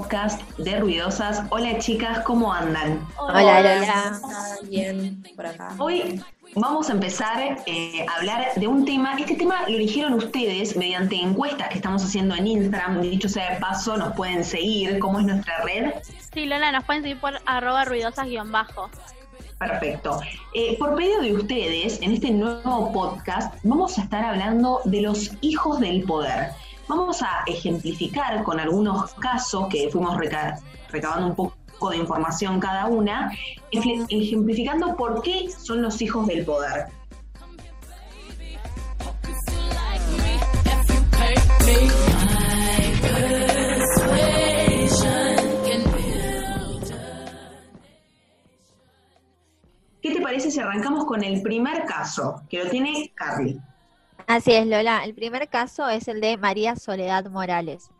podcast de Ruidosas. Hola chicas, ¿cómo andan? Hola, Lola. Bien, por acá. Hoy vamos a empezar eh, a hablar de un tema. Este tema lo eligieron ustedes mediante encuestas que estamos haciendo en Instagram. Dicho sea de paso, nos pueden seguir. ¿Cómo es nuestra red? Sí, Lola, nos pueden seguir por arroba ruidosas-bajo. Perfecto. Eh, por pedido de ustedes, en este nuevo podcast vamos a estar hablando de los hijos del poder. Vamos a ejemplificar con algunos casos que fuimos recabando un poco de información cada una, ejemplificando por qué son los hijos del poder. ¿Qué te parece si arrancamos con el primer caso, que lo tiene Carly? Así es, Lola. El primer caso es el de María Soledad Morales.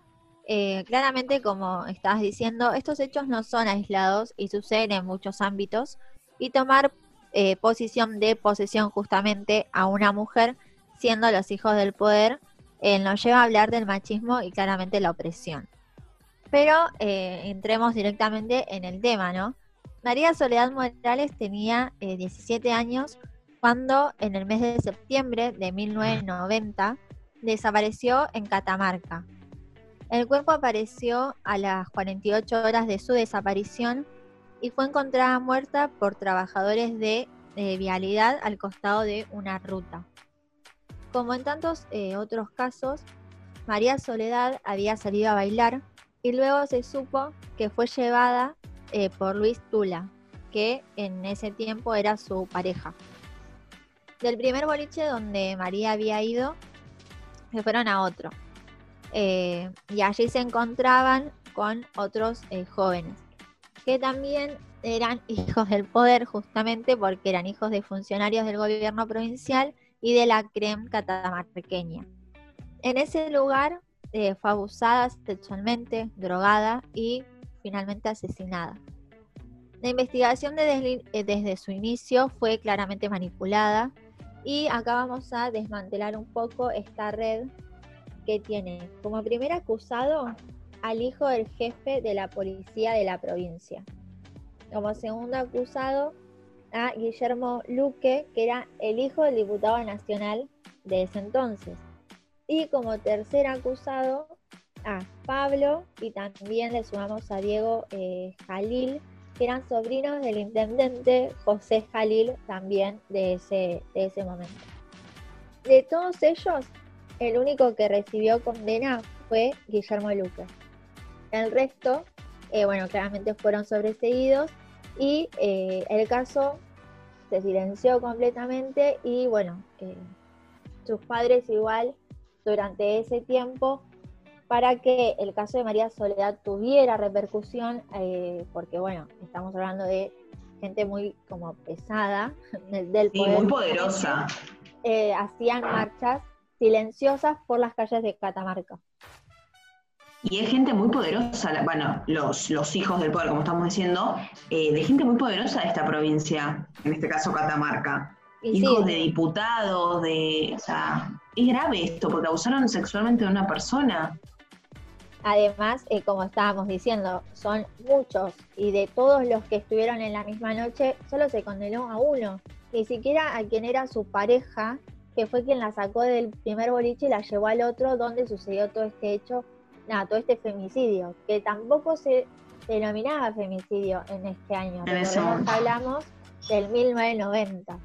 Eh, claramente, como estabas diciendo, estos hechos no son aislados y suceden en muchos ámbitos. Y tomar eh, posición de posesión justamente a una mujer, siendo los hijos del poder, eh, nos lleva a hablar del machismo y claramente la opresión. Pero entremos directamente en el tema, ¿no? María Soledad Morales tenía 17 años cuando en el mes de septiembre de 1990 desapareció en Catamarca. El cuerpo apareció a las 48 horas de su desaparición y fue encontrada muerta por trabajadores de, vialidad al costado de una ruta. Como en tantos eh, otros casos, María Soledad había salido a bailar y luego se supo que fue llevada eh, por Luis Tula, que en ese tiempo era su pareja del primer boliche donde María había ido, se fueron a otro. Eh, y allí se encontraban con otros eh, jóvenes, que también eran hijos del poder, justamente porque eran hijos de funcionarios del gobierno provincial y de la CREM catamarqueña. En ese lugar eh, fue abusada sexualmente, drogada y finalmente asesinada. La investigación desde su inicio fue claramente manipulada y acá vamos a desmantelar un poco esta red que tiene como primer acusado al hijo del jefe de la policía de la provincia. Como segundo acusado a Guillermo Luque, que era el hijo del diputado nacional de ese entonces. Y como tercer acusado a Pablo y también le sumamos a Diego eh, Jalil, que eran sobrinos del intendente José Jalil también de ese, de ese momento. De todos ellos, el único que recibió condena fue Guillermo Luque. El resto, eh, bueno, claramente fueron sobreseídos y eh, el caso se silenció completamente y bueno, eh, sus padres igual durante ese tiempo para que el caso de María Soledad tuviera repercusión, eh, porque bueno, estamos hablando de gente muy como pesada del poder. muy poderosa. Eh, hacían marchas silenciosas por las calles de Catamarca. Y es gente muy poderosa, bueno, los, los hijos del poder, como estamos diciendo, eh, de gente muy poderosa de esta provincia, en este caso Catamarca. hijos de diputados, de. O sea, es grave esto, porque abusaron sexualmente de una persona. Además, eh, como estábamos diciendo, son muchos y de todos los que estuvieron en la misma noche, solo se condenó a uno, ni siquiera a quien era su pareja, que fue quien la sacó del primer boliche y la llevó al otro donde sucedió todo este hecho, nada, todo este femicidio, que tampoco se denominaba femicidio en este año. hablamos del 1990.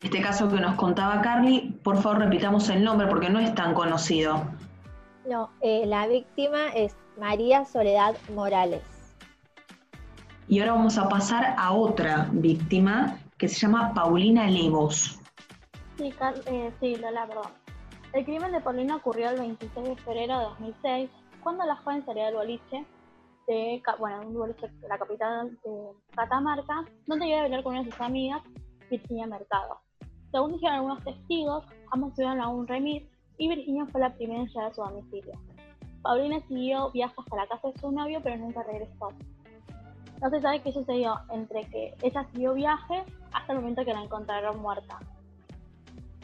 Este caso que nos contaba Carly, por favor repitamos el nombre porque no es tan conocido. No, eh, la víctima es María Soledad Morales. Y ahora vamos a pasar a otra víctima que se llama Paulina Levos. Sí, eh, sí, Lola, perdón. El crimen de Paulina ocurrió el 26 de febrero de 2006, cuando la joven salía del boliche de, bueno, un boliche de la capital de Catamarca, donde iba a bailar con una de sus amigas, Virginia Mercado. Según dijeron algunos testigos, ambos tuvieron a un remis y Virginia fue la primera en llegar a su domicilio. Paulina siguió viaje hasta la casa de su novio, pero nunca regresó. No se sabe qué sucedió entre que ella siguió viaje hasta el momento que la encontraron muerta.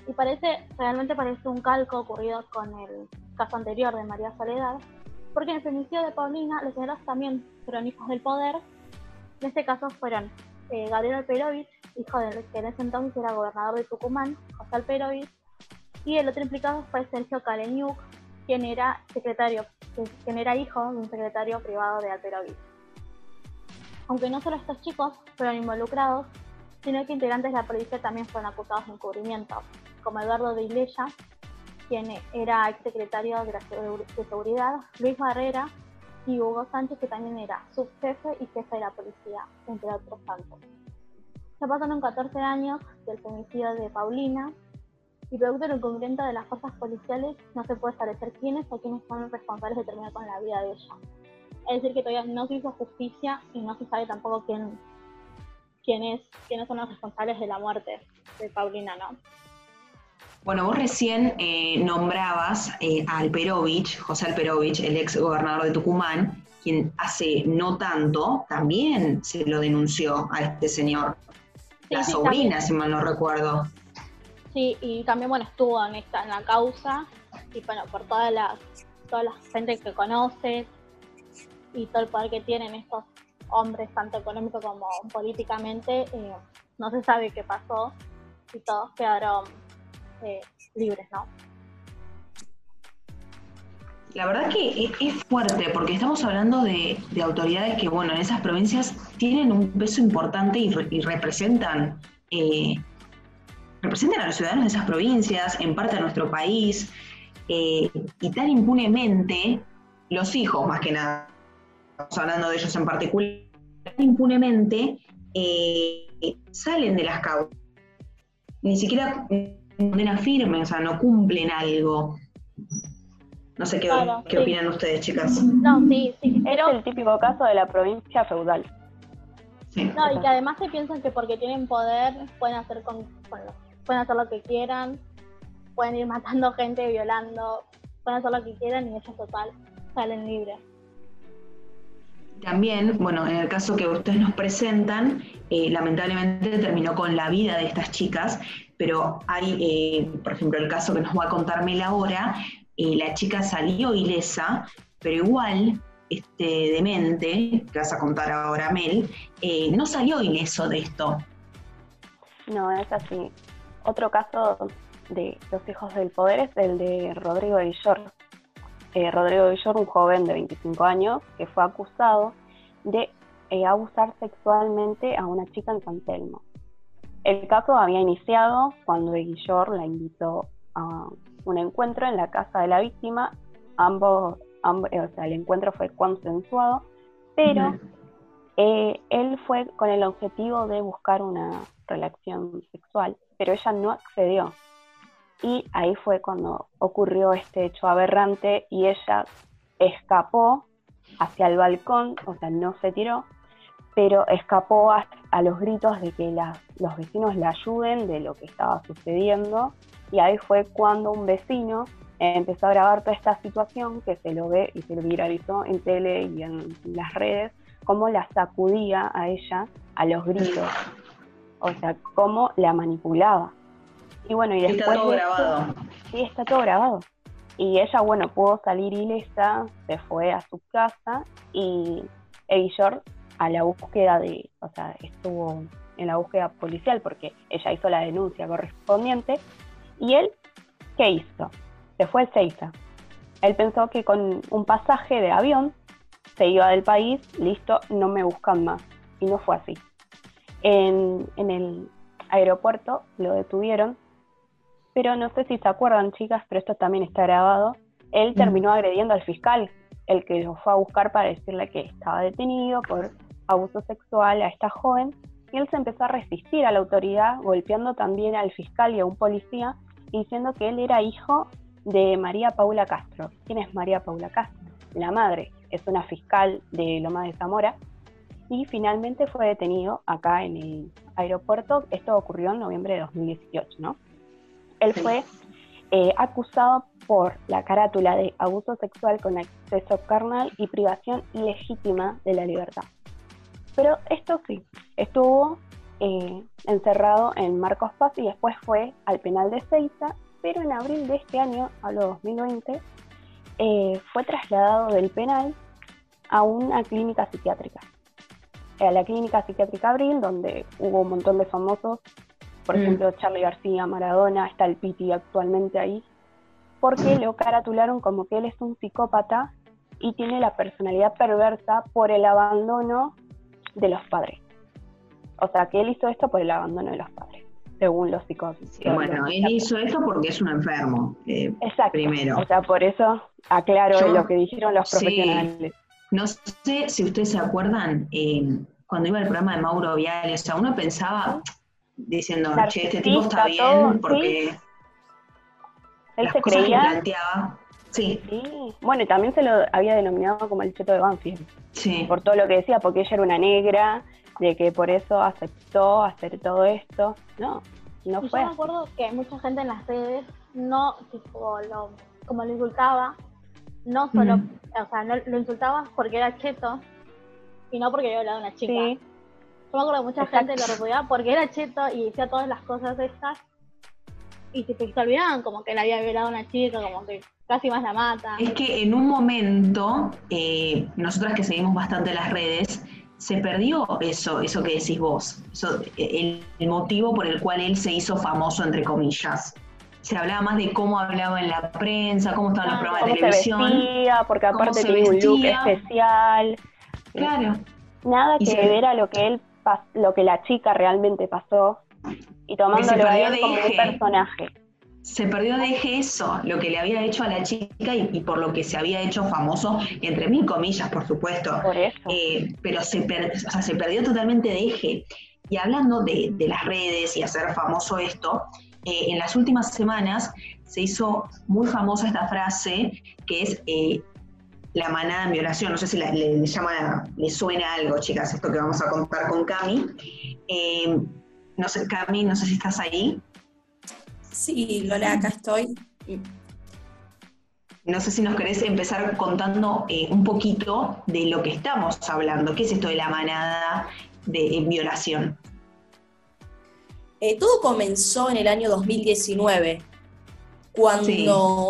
Y parece, realmente parece un calco ocurrido con el caso anterior de María Soledad, porque en el femicidio de Paulina los señores también fueron hijos del poder. En este caso fueron eh, Gabriel Alperovich, hijo del que en ese entonces era gobernador de Tucumán, José Alperovich, y el otro implicado fue Sergio Kaleniuk, quien era secretario, quien era hijo de un secretario privado de Alperovich. Aunque no solo estos chicos fueron involucrados, sino que integrantes de la policía también fueron acusados de encubrimiento, como Eduardo de Iglesia, quien era exsecretario de, de Seguridad, Luis Barrera y Hugo Sánchez, que también era subjefe y jefe de la policía, entre otros tantos. Ya pasaron 14 años del femicidio de Paulina y producto del incumplimiento de las fuerzas policiales no se puede establecer quiénes o quiénes son responsables de terminar con la vida de ella. Es decir, que todavía no se hizo justicia y no se sabe tampoco quién, quién es, quiénes son los responsables de la muerte de Paulina, ¿no? Bueno, vos recién eh, nombrabas eh, a Alperovich, José Alperovich, el ex gobernador de Tucumán, quien hace no tanto también se lo denunció a este señor. la sobrina, si mal no recuerdo. Sí, y también bueno estuvo en esta en la causa y bueno por todas las toda la gente que conoce y todo el poder que tienen estos hombres tanto económico como políticamente eh, no se sabe qué pasó y todos quedaron eh, libres, ¿no? La verdad que es fuerte porque estamos hablando de, autoridades que, bueno, en esas provincias tienen un peso importante y, representan, eh, representan a los ciudadanos de esas provincias, en parte a nuestro país, eh, y tan impunemente, los hijos más que nada, estamos hablando de ellos en particular, tan impunemente salen de las causas. Ni siquiera condena firme, o sea, no cumplen algo. No sé qué, qué opinan ustedes, chicas. No, sí, sí. Es el típico caso de la provincia feudal. Sí. No, y que además se piensan que porque tienen poder pueden hacer con, pueden hacer lo que quieran, pueden ir matando gente, violando, pueden hacer lo que quieran y ellos total salen libres. También, bueno, en el caso que ustedes nos presentan, eh, lamentablemente terminó con la vida de estas chicas, pero hay, eh, por ejemplo, el caso que nos va a contar Mel ahora, eh, la chica salió ilesa, pero igual este demente, que vas a contar ahora Mel, eh, no salió ileso de esto. No, es así. Otro caso de los hijos del poder es el de Rodrigo Villor. Rodrigo Villor, un joven de 25 años, que fue acusado de abusar sexualmente a una chica en San Telmo. El caso había iniciado cuando Guillor la invitó a un encuentro en la casa de la víctima. Ambos, eh, o sea, el encuentro fue consensuado, pero eh, él fue con el objetivo de buscar una relación sexual, pero ella no accedió. Y ahí fue cuando ocurrió este hecho aberrante y ella escapó hacia el balcón, o sea, no se tiró, pero escapó a, los gritos de que los vecinos le ayuden de lo que estaba sucediendo y ahí fue cuando un vecino empezó a grabar toda esta situación que se lo ve y se lo viralizó en tele y en las redes, cómo la sacudía a ella a los gritos, o sea, cómo la manipulaba. Y bueno, y después... Está todo grabado. Sí, está todo grabado. Y ella, bueno, pudo salir ilesa, se fue a su casa y Eillor a la búsqueda de, o sea, estuvo en la búsqueda policial porque ella hizo la denuncia correspondiente. ¿Y él qué hizo? Se fue a Seiza. Él pensó que con un pasaje de avión se iba del país, listo, no me buscan más. Y no fue así. En, en el aeropuerto lo detuvieron, pero no sé si se acuerdan, chicas, pero esto también está grabado. Él terminó agrediendo al fiscal, el que lo fue a buscar para decirle que estaba detenido por abuso sexual a esta joven y él se empezó a resistir a la autoridad, golpeando también al fiscal y a un policía, diciendo que él era hijo de María Paula Castro. ¿Quién es María Paula Castro? La madre, es una fiscal de Loma de Zamora y finalmente fue detenido acá en el aeropuerto. Esto ocurrió en noviembre de 2018, ¿no? Él fue eh, acusado por la carátula de abuso sexual con acceso carnal y privación ilegítima de la libertad. Pero esto sí, estuvo eh, encerrado en Marcos Paz y después fue al penal de Ceiza, pero en abril de este año, hablo 2020, eh, fue trasladado del penal a una clínica psiquiátrica. A la clínica psiquiátrica Abril, donde hubo un montón de famosos, por Mm. ejemplo, Charlie García, Maradona, está el Piti actualmente ahí, porque lo caratularon como que él es un psicópata y tiene la personalidad perversa por el abandono de los padres. O sea, que él hizo esto por el abandono de los padres, según los psicólogos. Bueno, él hizo esto porque es un enfermo, eh, Exacto. primero. O sea, por eso aclaro Yo- lo que dijeron los sí. profesionales. No sé si ustedes se acuerdan, eh, cuando iba el programa de Mauro Viale, o sea, uno pensaba diciendo, che, este tipo está todo, bien porque Él las se cosas que creía. planteaba. Sí, Sí. Bueno, y también se lo había denominado como el cheto de Banfield, sí. por todo lo que decía, porque ella era una negra, de que por eso aceptó hacer todo esto. No, no Y fue. yo me así. acuerdo que mucha gente en las redes no, tipo, lo, como lo insultaba, no solo, o sea, no, lo insultaba porque era cheto y no porque había hablado a una chica. Sí, Yo me acuerdo que mucha Exacto. gente lo repudiaba porque era cheto y decía todas las cosas estas y se, se olvidaban como que él había violado a una chica, como que casi más la mata. Es que en un momento, eh, nosotras que seguimos bastante las redes, se perdió eso, eso que decís vos, eso, el, el motivo por el cual él se hizo famoso, entre comillas. Se hablaba más de cómo hablaba en la prensa, cómo estaban los Ah, programas de se televisión. vestía, porque aparte tenía un look especial. Claro, Nada Y que se- ver a lo que él lo que la chica realmente pasó y tomándolo a él como un personaje. Se perdió de eje eso, lo que le había hecho a la chica y, y por lo que se había hecho famoso, entre mil comillas, por supuesto. Por eso. Eh, pero se, per- o sea, se perdió totalmente de eje. Y hablando de, de las redes y hacer famoso esto, eh, en las últimas semanas se hizo muy famosa esta frase que es eh, la manada en violación. No sé si la- le, le llama, le suena algo, chicas, esto que vamos a contar con Cami. No sé, Cami, no sé si estás ahí. Sí, Lola, acá estoy. No sé si nos querés empezar contando eh, un poquito de lo que estamos hablando. ¿Qué es esto de la manada de violación? Eh, todo comenzó en el año 2019, cuando Sí.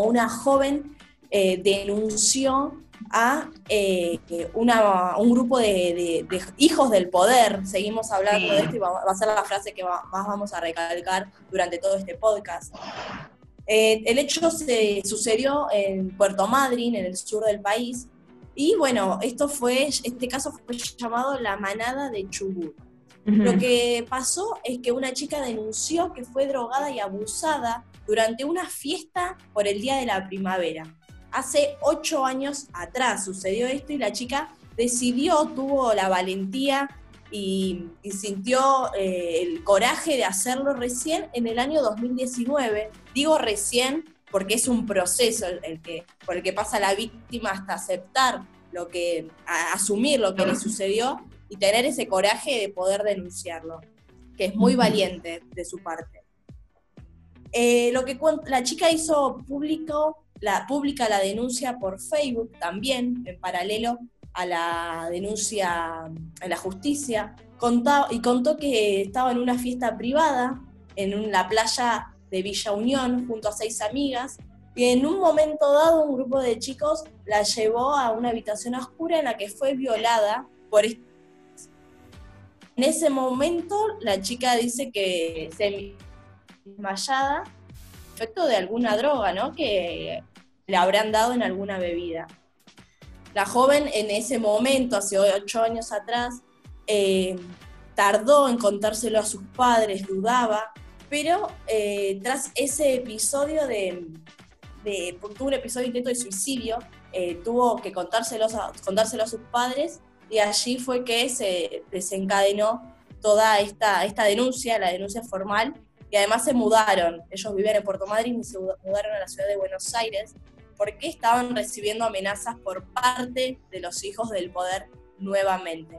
una joven eh, denunció a eh, una- un grupo de, de- de hijos del poder. Seguimos hablando Sí. de esto y va, va a ser la frase que va- más vamos a recalcar durante todo este podcast. Eh, el hecho se sucedió en Puerto Madryn, en el sur del país, y bueno, esto fue, este caso fue llamado la manada de Chubut. Lo que pasó es que una chica denunció que fue drogada y abusada durante una fiesta por el Día de la Primavera. Hace ocho años atrás sucedió esto y la chica decidió, tuvo la valentía y, y sintió eh, el coraje de hacerlo recién en el año 2019. Digo recién porque es un proceso el, el que, por el que pasa la víctima hasta aceptar lo que, a- asumir lo que le sucedió y tener ese coraje de poder denunciarlo, que es muy valiente de su parte. Eh, lo que la chica hizo público, la, pública la denuncia por Facebook también, en paralelo a la denuncia en la justicia, contó, y contó que estaba en una fiesta privada en la playa de Villa Unión junto a seis amigas, y en un momento dado un grupo de chicos la llevó a una habitación oscura en la que fue violada por est- en ese momento la chica dice que se desmayada, efecto de alguna droga, ¿no? Que le habrán dado en alguna bebida. La joven en ese momento, hace ocho años atrás, eh, tardó en contárselo a sus padres, dudaba, pero eh, tras ese episodio de, de, un episodio intento de suicidio, eh, tuvo que contárselos a, contárselo a sus padres y allí fue que se desencadenó toda esta, esta denuncia, la denuncia formal, y además se mudaron. Ellos vivían en Puerto Madryn y se mudaron a la ciudad de Buenos Aires porque estaban recibiendo amenazas por parte de los hijos del poder nuevamente.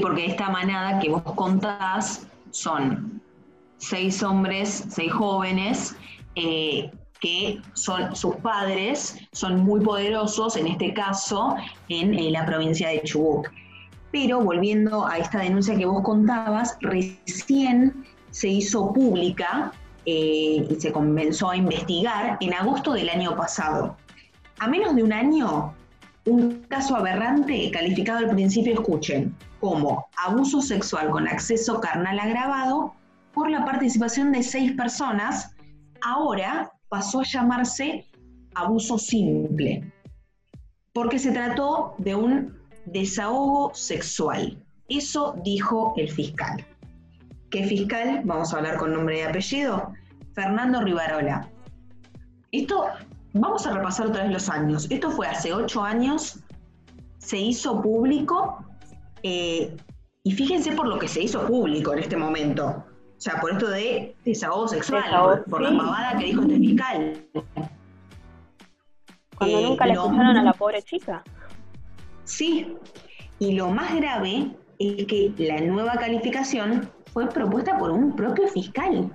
Porque esta manada que vos contás son seis hombres, seis jóvenes, eh, que son sus padres, son muy poderosos, en este caso, en, eh, la provincia de Chubut. Pero volviendo a esta denuncia que vos contabas, recién se hizo pública eh, y se comenzó a investigar en agosto del año pasado. A menos de un año, un caso aberrante calificado al principio, escuchen, como abuso sexual con acceso carnal agravado por la participación de seis personas, ahora pasó a llamarse abuso simple, porque se trató de un desahogo sexual. Eso dijo el fiscal. ¿Qué fiscal? Vamos a hablar con nombre y apellido. Fernando Rivarola. Esto, vamos a repasar otra vez los años. Esto fue hace ocho años, se hizo público eh, y fíjense por lo que se hizo público en este momento. O sea, por esto de desahogo sexual, por, la pavada que dijo este fiscal. Cuando eh, nunca le escucharon a la pobre chica. Sí, y lo más grave es que la nueva calificación fue propuesta por un propio fiscal.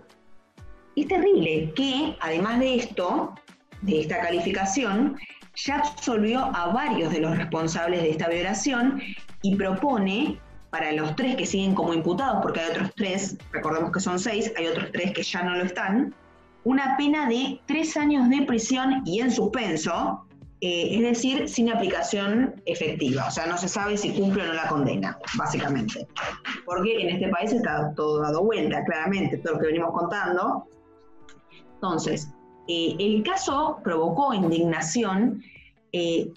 Es terrible que, además de esto, de esta calificación, ya absolvió a varios de los responsables de esta violación y propone para los tres que siguen como imputados, porque hay otros tres, recordemos que son seis, hay otros tres que ya no lo están, una pena de tres años de prisión y en suspenso, eh, es decir, sin aplicación efectiva. O sea, no se sabe si cumple o no la condena, básicamente. Porque en este país está todo dado vuelta, claramente, todo lo que venimos contando. Entonces, eh, el caso provocó indignación, eh,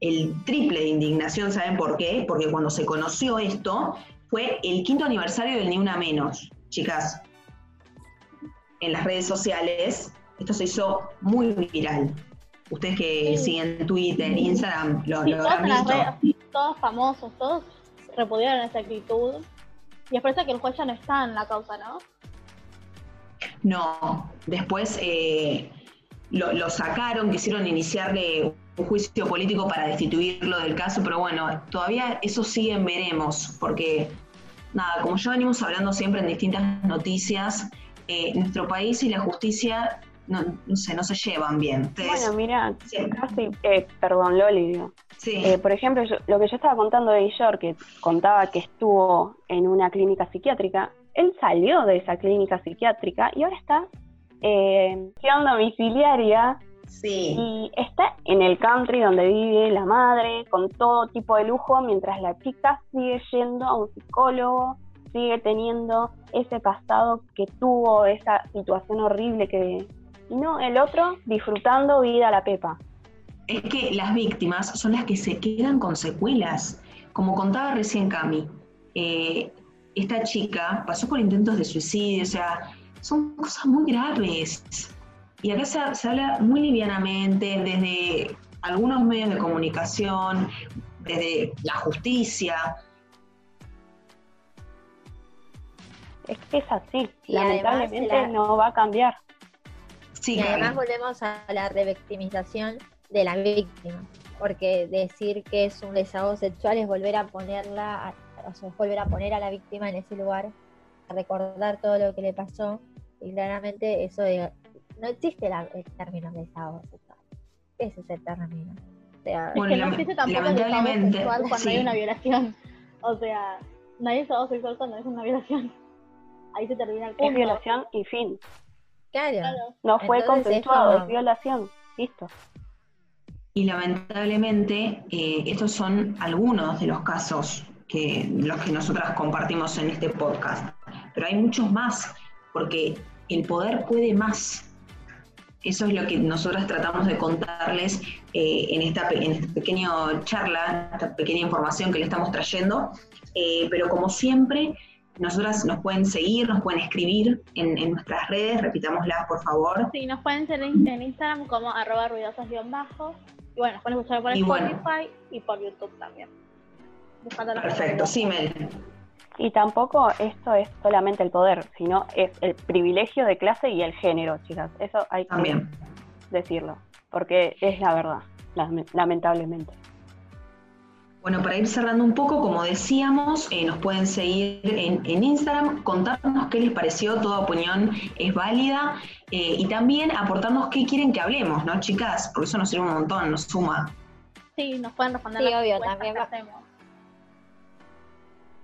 el triple de indignación, ¿saben por qué? Porque cuando se conoció esto, fue el quinto aniversario del Ni Una Menos. Chicas, en las redes sociales, esto se hizo muy viral. Ustedes que siguen Twitter, Instagram, lo, lo habrán visto. todos famosos, todos repudiaron esa actitud. Y es por eso que el juez ya no está en la causa, ¿no? No, después eh, lo, sacaron, quisieron iniciarle un juicio político para destituirlo del caso, pero bueno, todavía eso sigue en veremos, porque nada, como ya venimos hablando siempre en distintas noticias, eh, nuestro país y la justicia no, no, sé, no se llevan bien. bueno, mira, casi, eh, perdón, Loli, Sí. Eh, por ejemplo, lo que yo estaba contando de York, que contaba que estuvo en una clínica psiquiátrica, él salió de esa clínica psiquiátrica y ahora está eh, domiciliaria sí. y está en el country donde vive la madre con todo tipo de lujo mientras la chica sigue yendo a un psicólogo sigue teniendo ese pasado que tuvo esa situación horrible que y no el otro disfrutando vida a la pepa es que las víctimas son las que se quedan con secuelas como contaba recién Cami eh, esta chica pasó por intentos de suicidio, o sea, son cosas muy graves. Y acá se, habla muy livianamente desde algunos medios de comunicación, desde la justicia. Es que es así, lamentablemente no va a cambiar. Sí, y además volvemos a la revictimización de la víctima, porque decir que es un desahogo sexual es volver a ponerla o sea, volver a poner a la víctima en ese lugar, a recordar todo lo que le pasó, y claramente eso de, no existe el término de desahogo sexual. Ese es el término. O sea, es que no existe tampoco el desahogo sexual cuando hay una violación. O sea, no hay desahogo sexual cuando es una violación. Ahí se termina el punto. Es violación y fin. Claro. No fue consensuado, es, violación. Listo. Y lamentablemente, eh, estos son algunos de los casos que los que nosotras compartimos en este podcast. Pero hay muchos más, porque el poder puede más. Eso es lo que nosotras tratamos de contarles eh, en, esta, en esta pequeña charla, esta pequeña información que le estamos trayendo. Eh, pero como siempre, nosotras nos pueden seguir, nos pueden escribir en, nuestras redes, repitámoslas por favor. Sí, nos pueden seguir en, Instagram como arroba ruidosas-bajo. Y bueno, nos pueden escuchar por Spotify y por YouTube también. Perfecto, sí, Mel. Y tampoco esto es solamente el poder, sino es el privilegio de clase y el género, chicas. Eso hay que decirlo, porque es la verdad, lamentablemente. Bueno, para ir cerrando un poco, como decíamos, eh, nos pueden seguir en, Instagram, contarnos qué les pareció, toda opinión es válida eh, y también aportarnos qué quieren que hablemos, ¿no, chicas? Porque eso nos sirve un montón, nos suma. Sí, nos pueden responder. Sí, obvio, también.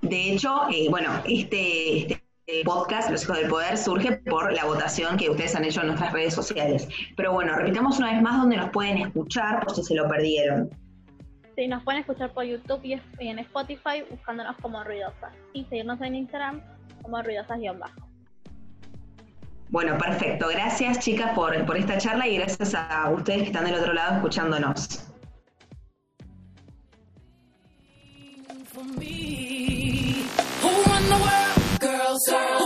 De hecho, eh, bueno, este, este podcast, Los Hijos del Poder, surge por la votación que ustedes han hecho en nuestras redes sociales. Pero bueno, repitamos una vez más dónde nos pueden escuchar por si se lo perdieron. Sí, nos pueden escuchar por YouTube y en Spotify buscándonos como Ruidosas. Y seguirnos en Instagram como Ruidosas-bajo. Bueno, perfecto. Gracias chicas por, por esta charla y gracias a ustedes que están del otro lado escuchándonos. for me. Who run the world?